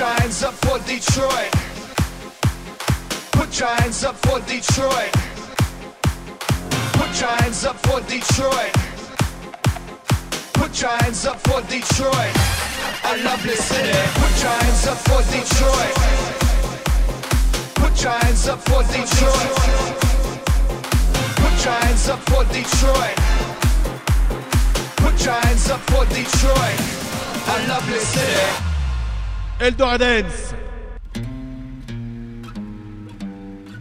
your hands up for Detroit. Put your hands up for Detroit. Put your hands up for Detroit. Put your hands up for Detroit. I love this city. Put your hands up for Detroit. Put your hands up for Detroit. Put your hands up for Detroit. Put your hands up for Detroit. I love this city.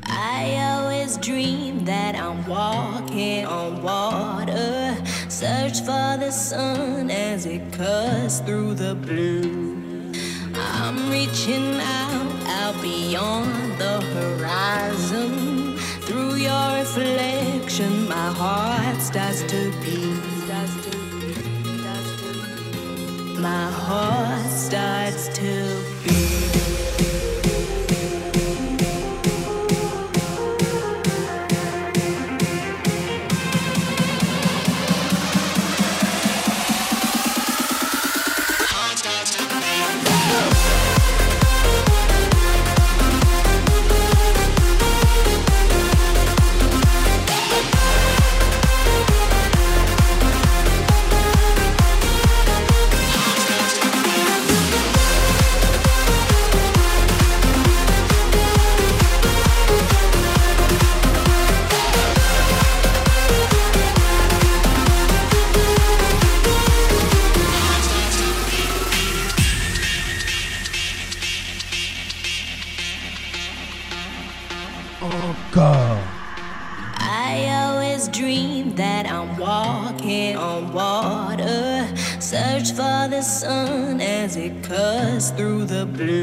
I always dream that I'm walking on water. Search for the sun as it cuts through the blue. I'm reaching out, out beyond the horizon. Through your reflection, my heart. Starts to beat, starts to beat. My heart starts to beat. The blue.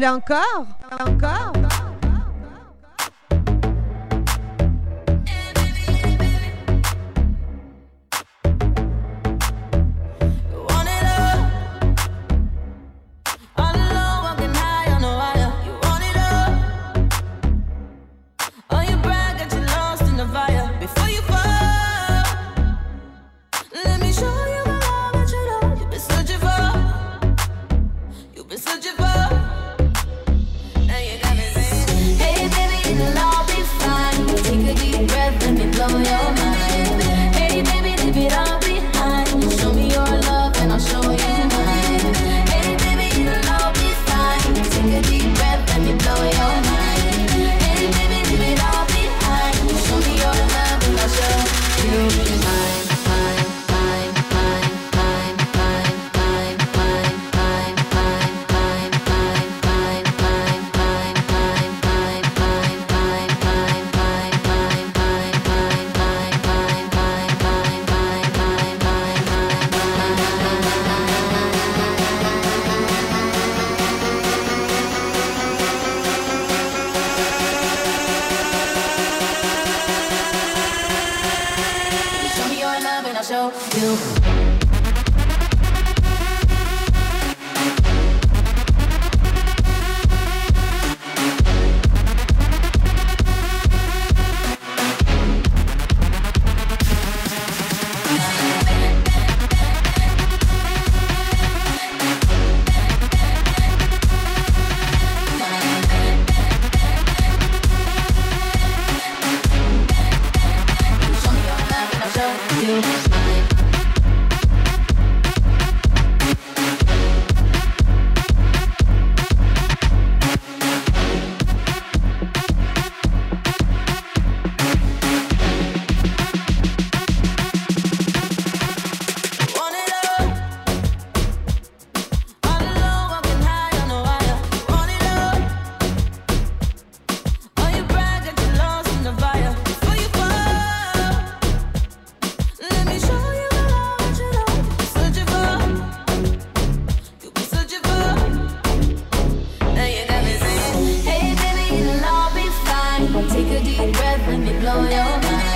Voulez encore? Encore?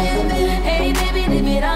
Hey, baby, leave it on.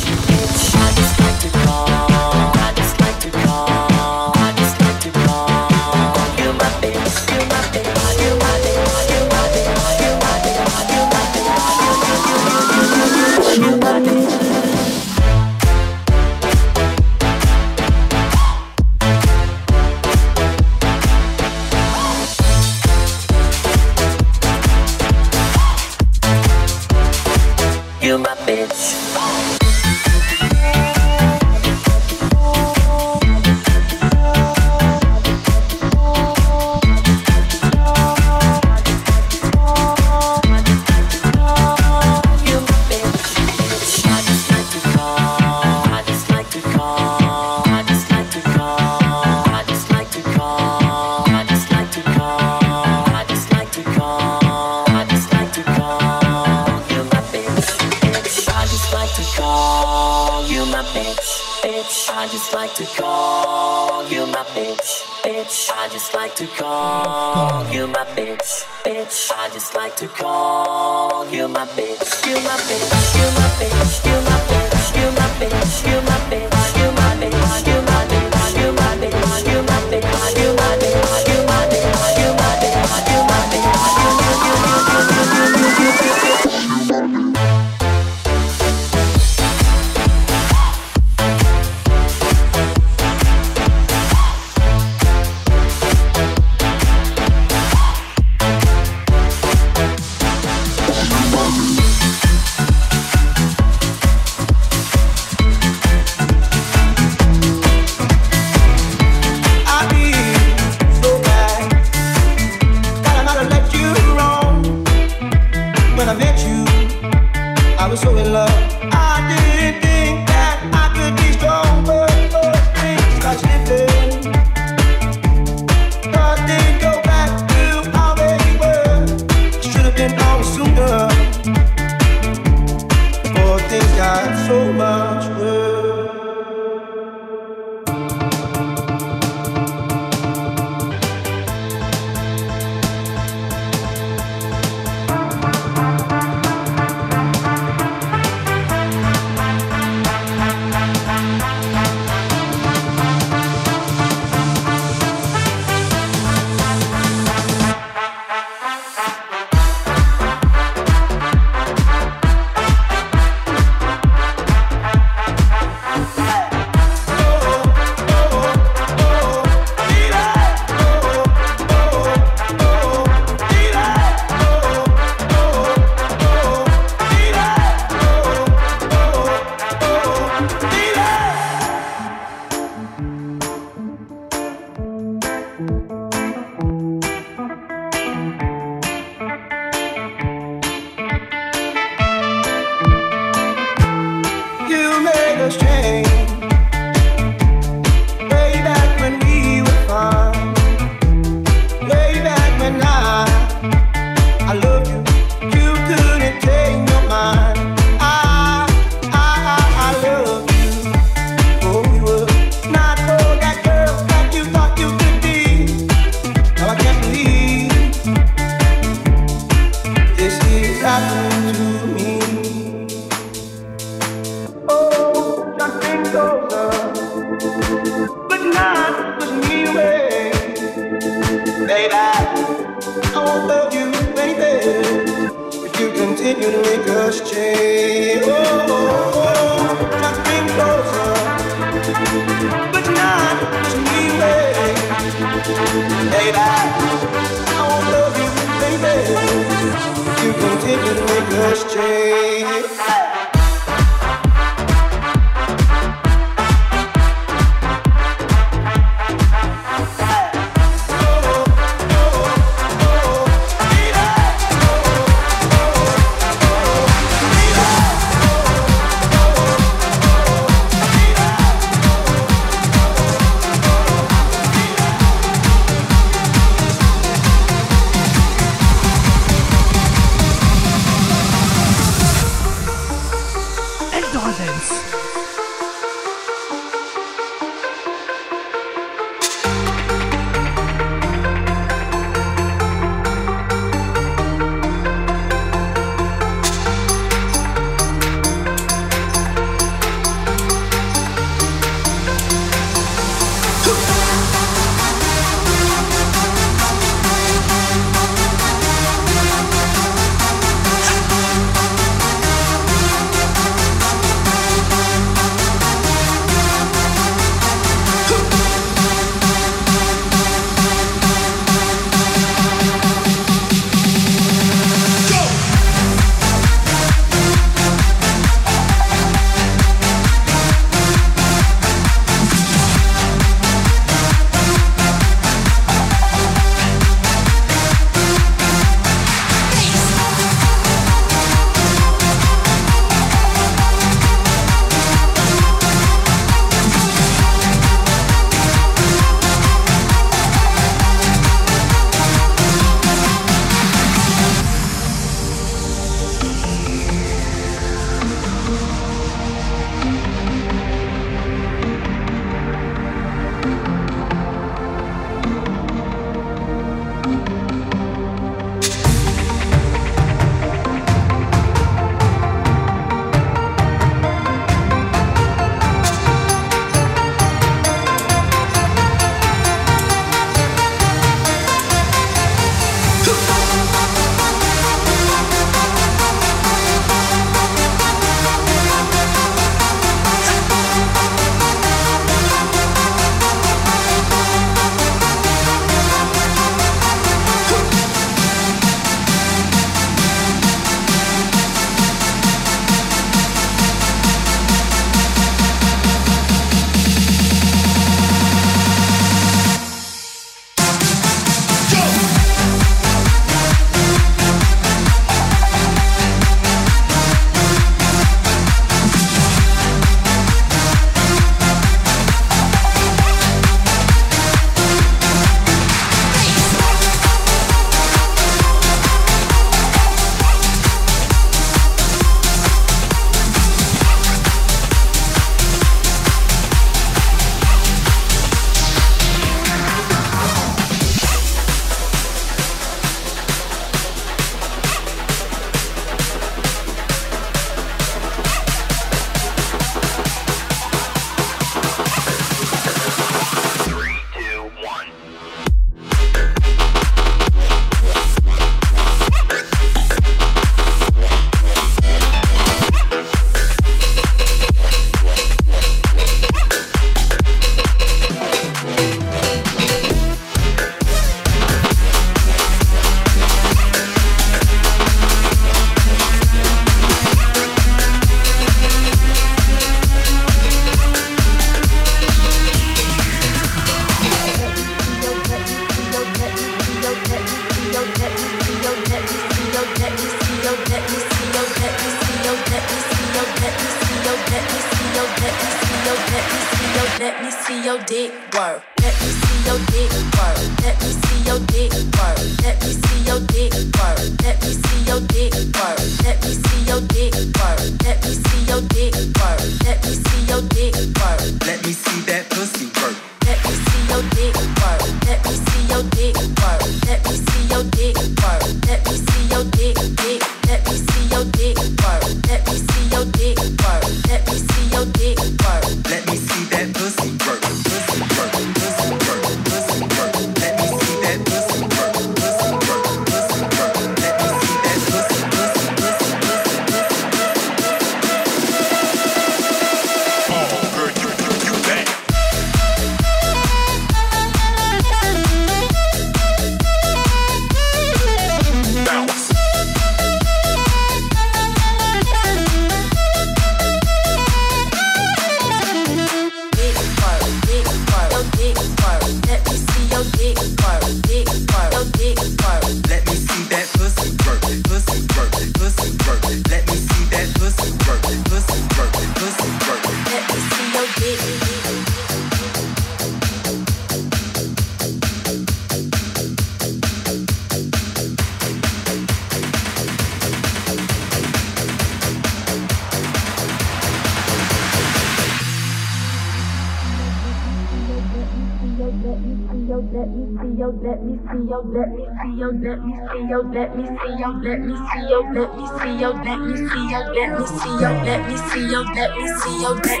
Let me see yo, let me see yo, let me see yo, let me see yo, let me see yo, let me see yo, let me see yo, let me see yo, big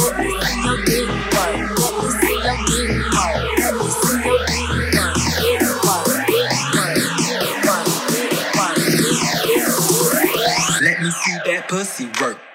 work, let me see yo, big work, let me see yo, big work, let me see yo, big work, big work, big work, big work, big work, big work. Let me see that pussy work.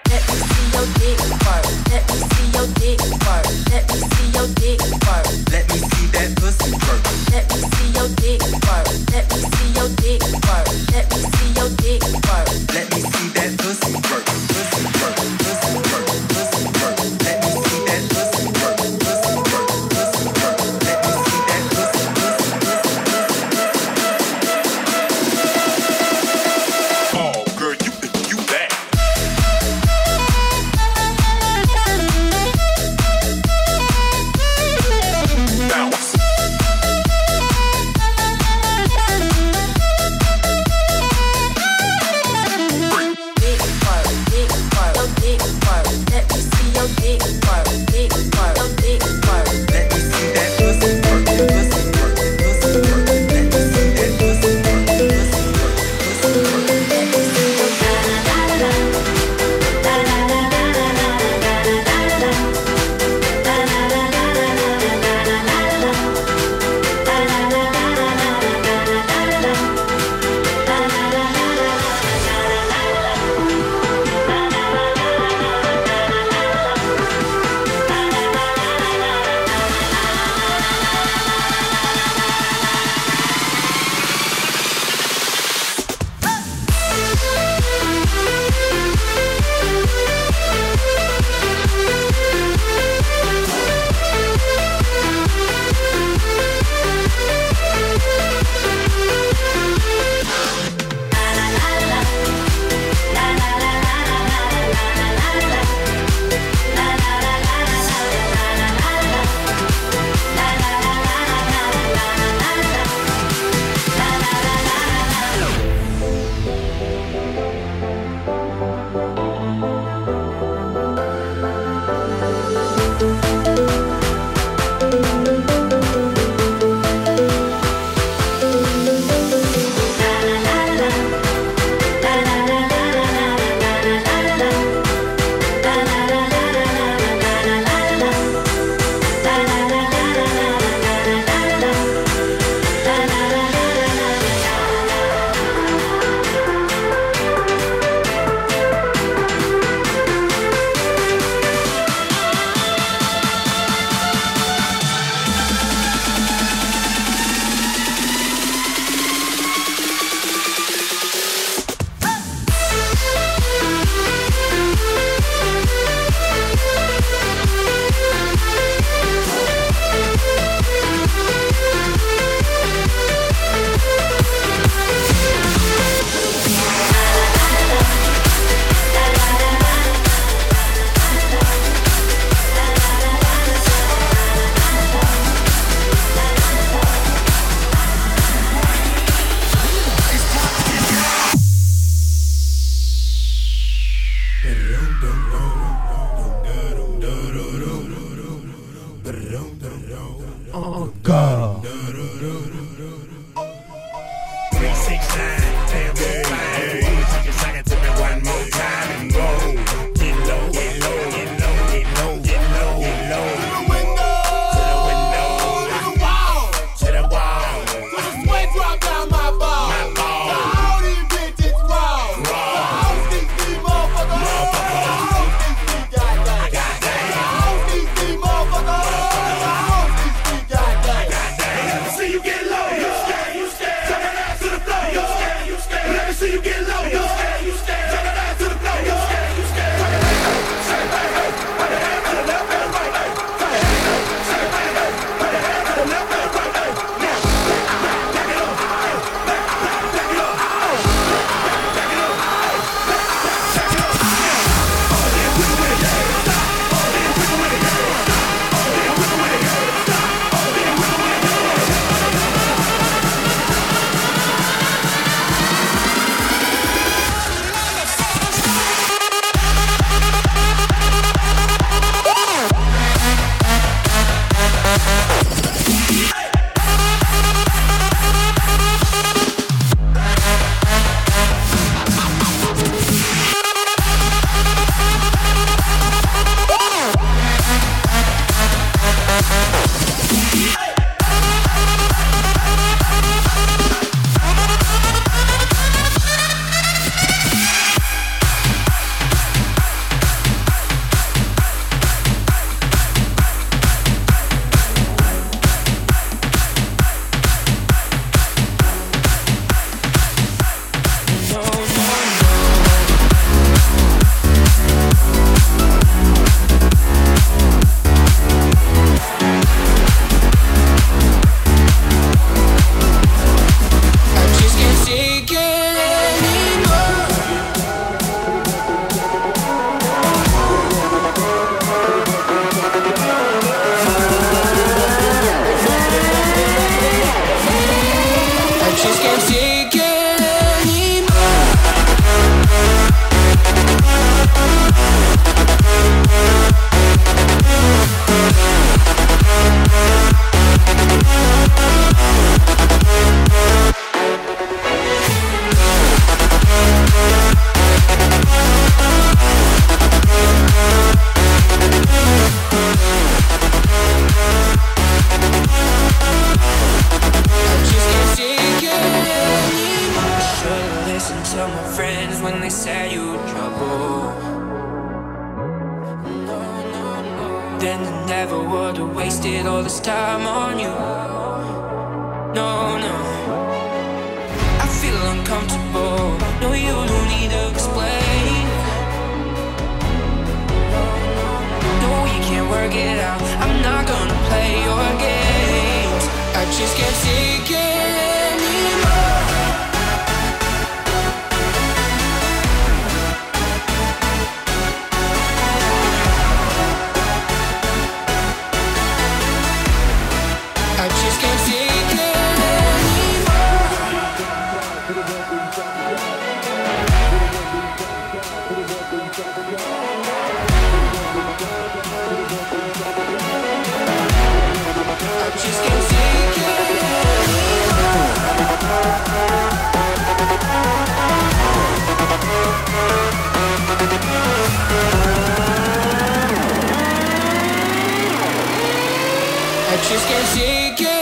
te esqueci que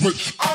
Vous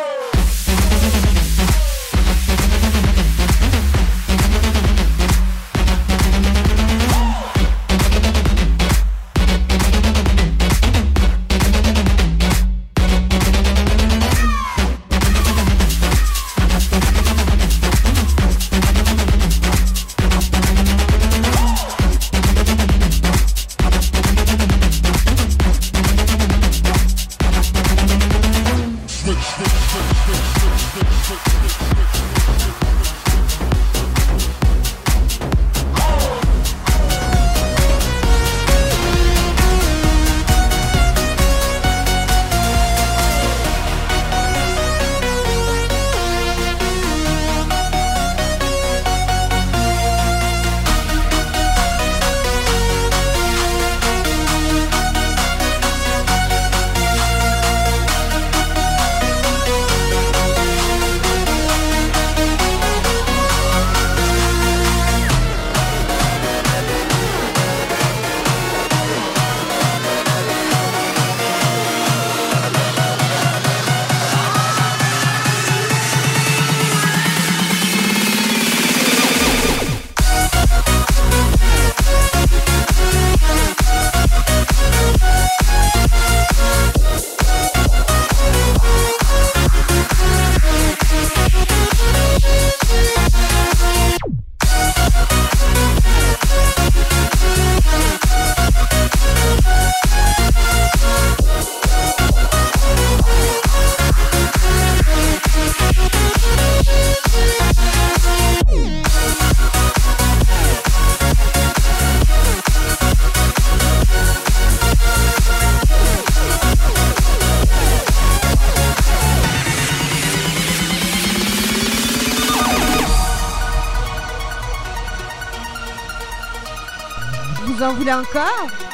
Encore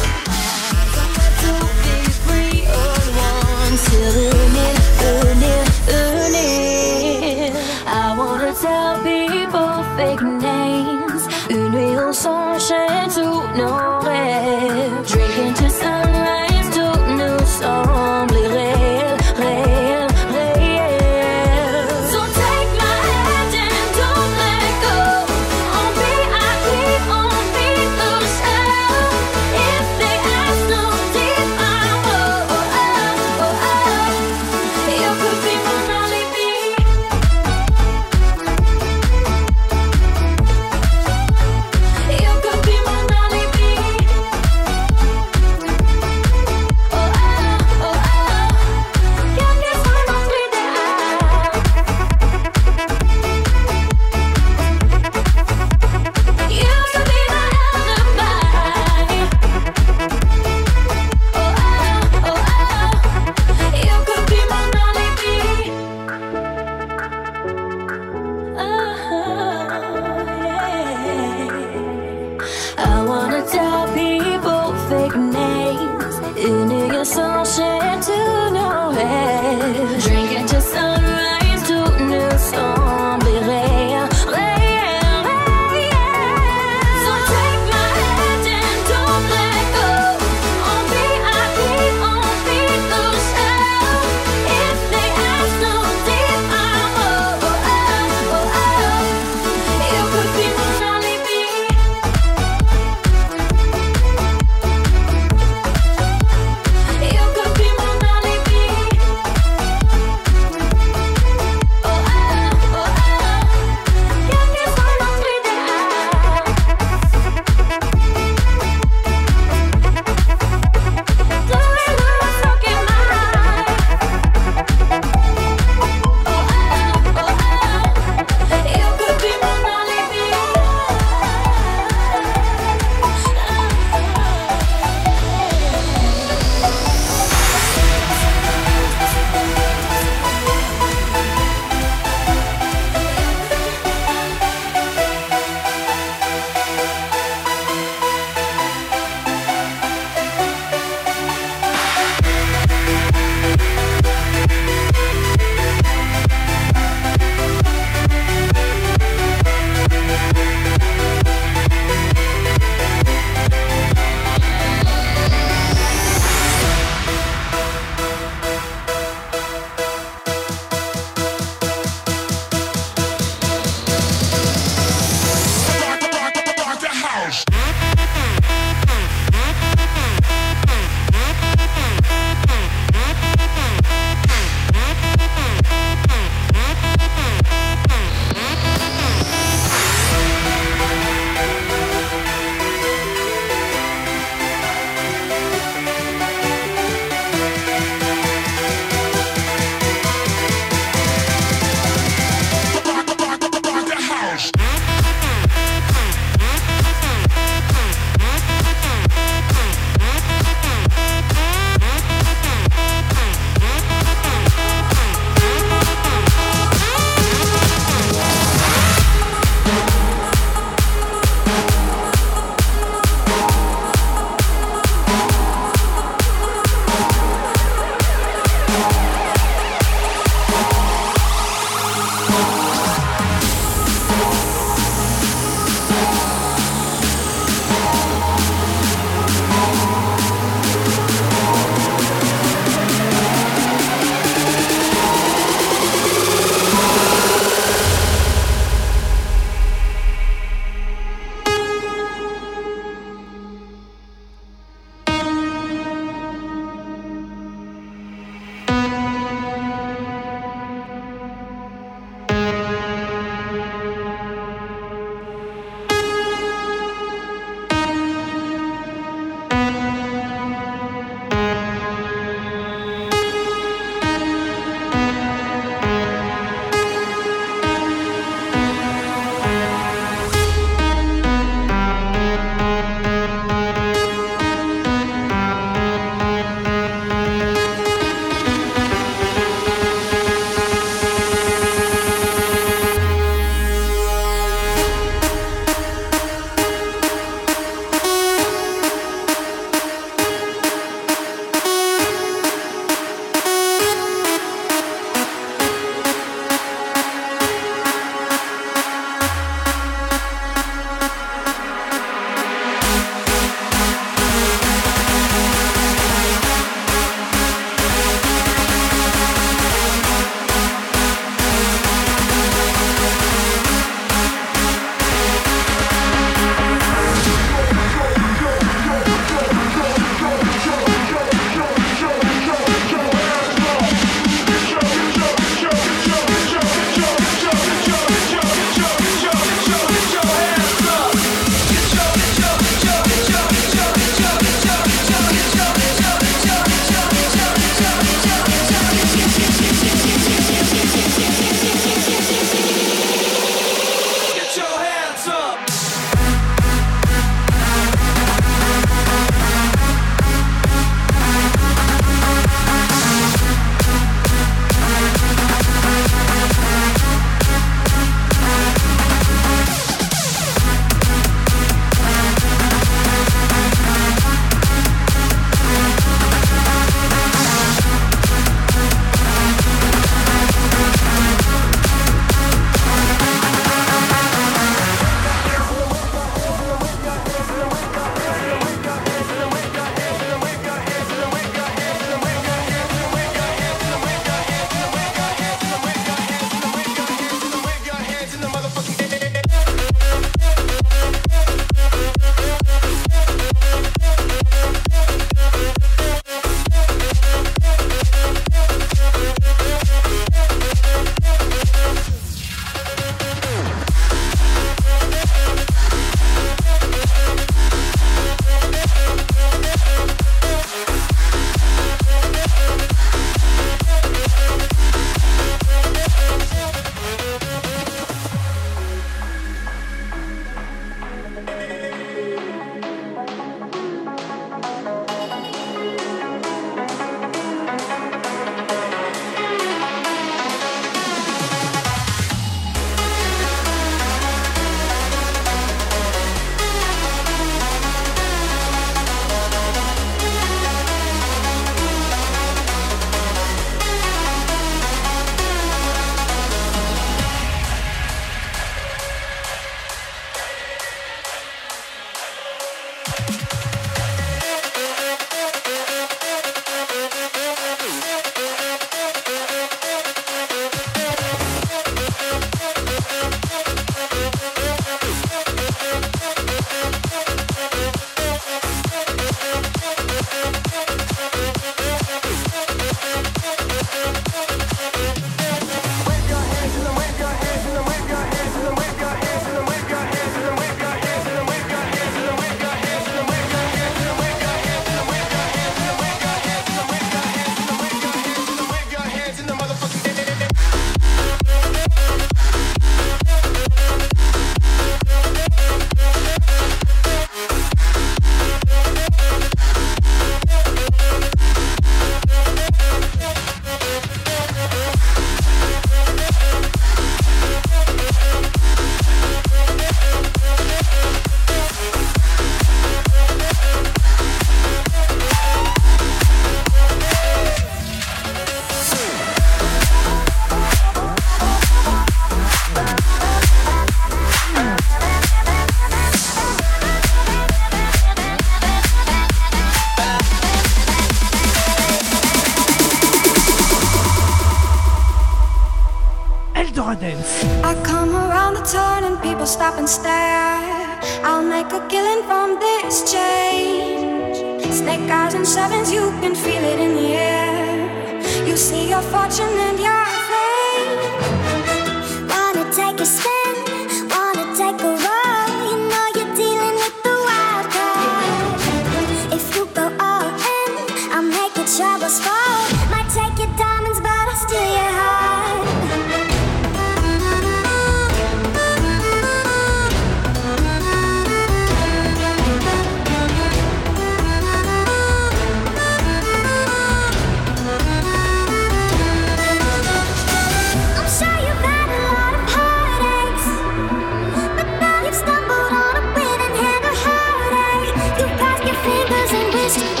fingers